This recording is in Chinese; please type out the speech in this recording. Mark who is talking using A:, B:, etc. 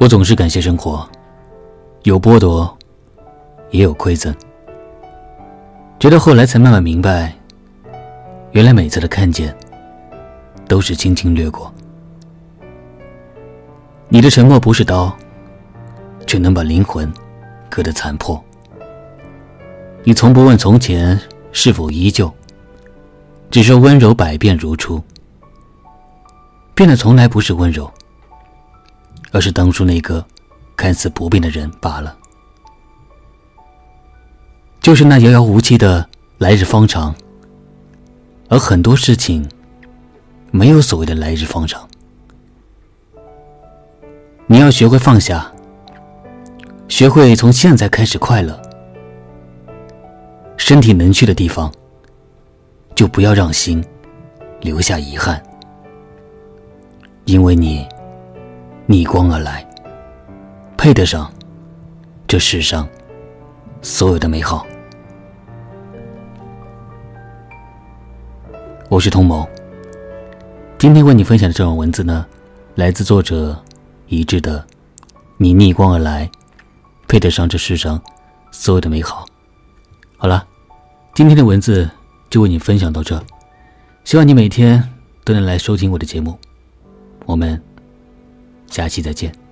A: 我总是感谢生活，有剥夺，也有馈赠。直到后来才慢慢明白，原来每次的看见，都是轻轻掠过。你的沉默不是刀，却能把灵魂割得残破。你从不问从前是否依旧，只说温柔百变如初。变的从来不是温柔，而是当初那个看似不变的人罢了。就是那遥遥无期的来日方长，而很多事情没有所谓的来日方长。你要学会放下，学会从现在开始快乐。身体能去的地方，就不要让心留下遗憾，因为你逆光而来，配得上这世上所有的美好。我是童谋，今天为你分享的这段文字呢，来自作者一致的“你逆光而来，配得上这世上所有的美好”。好了，今天的文字就为你分享到这，希望你每天都能来收听我的节目。我们下期再见。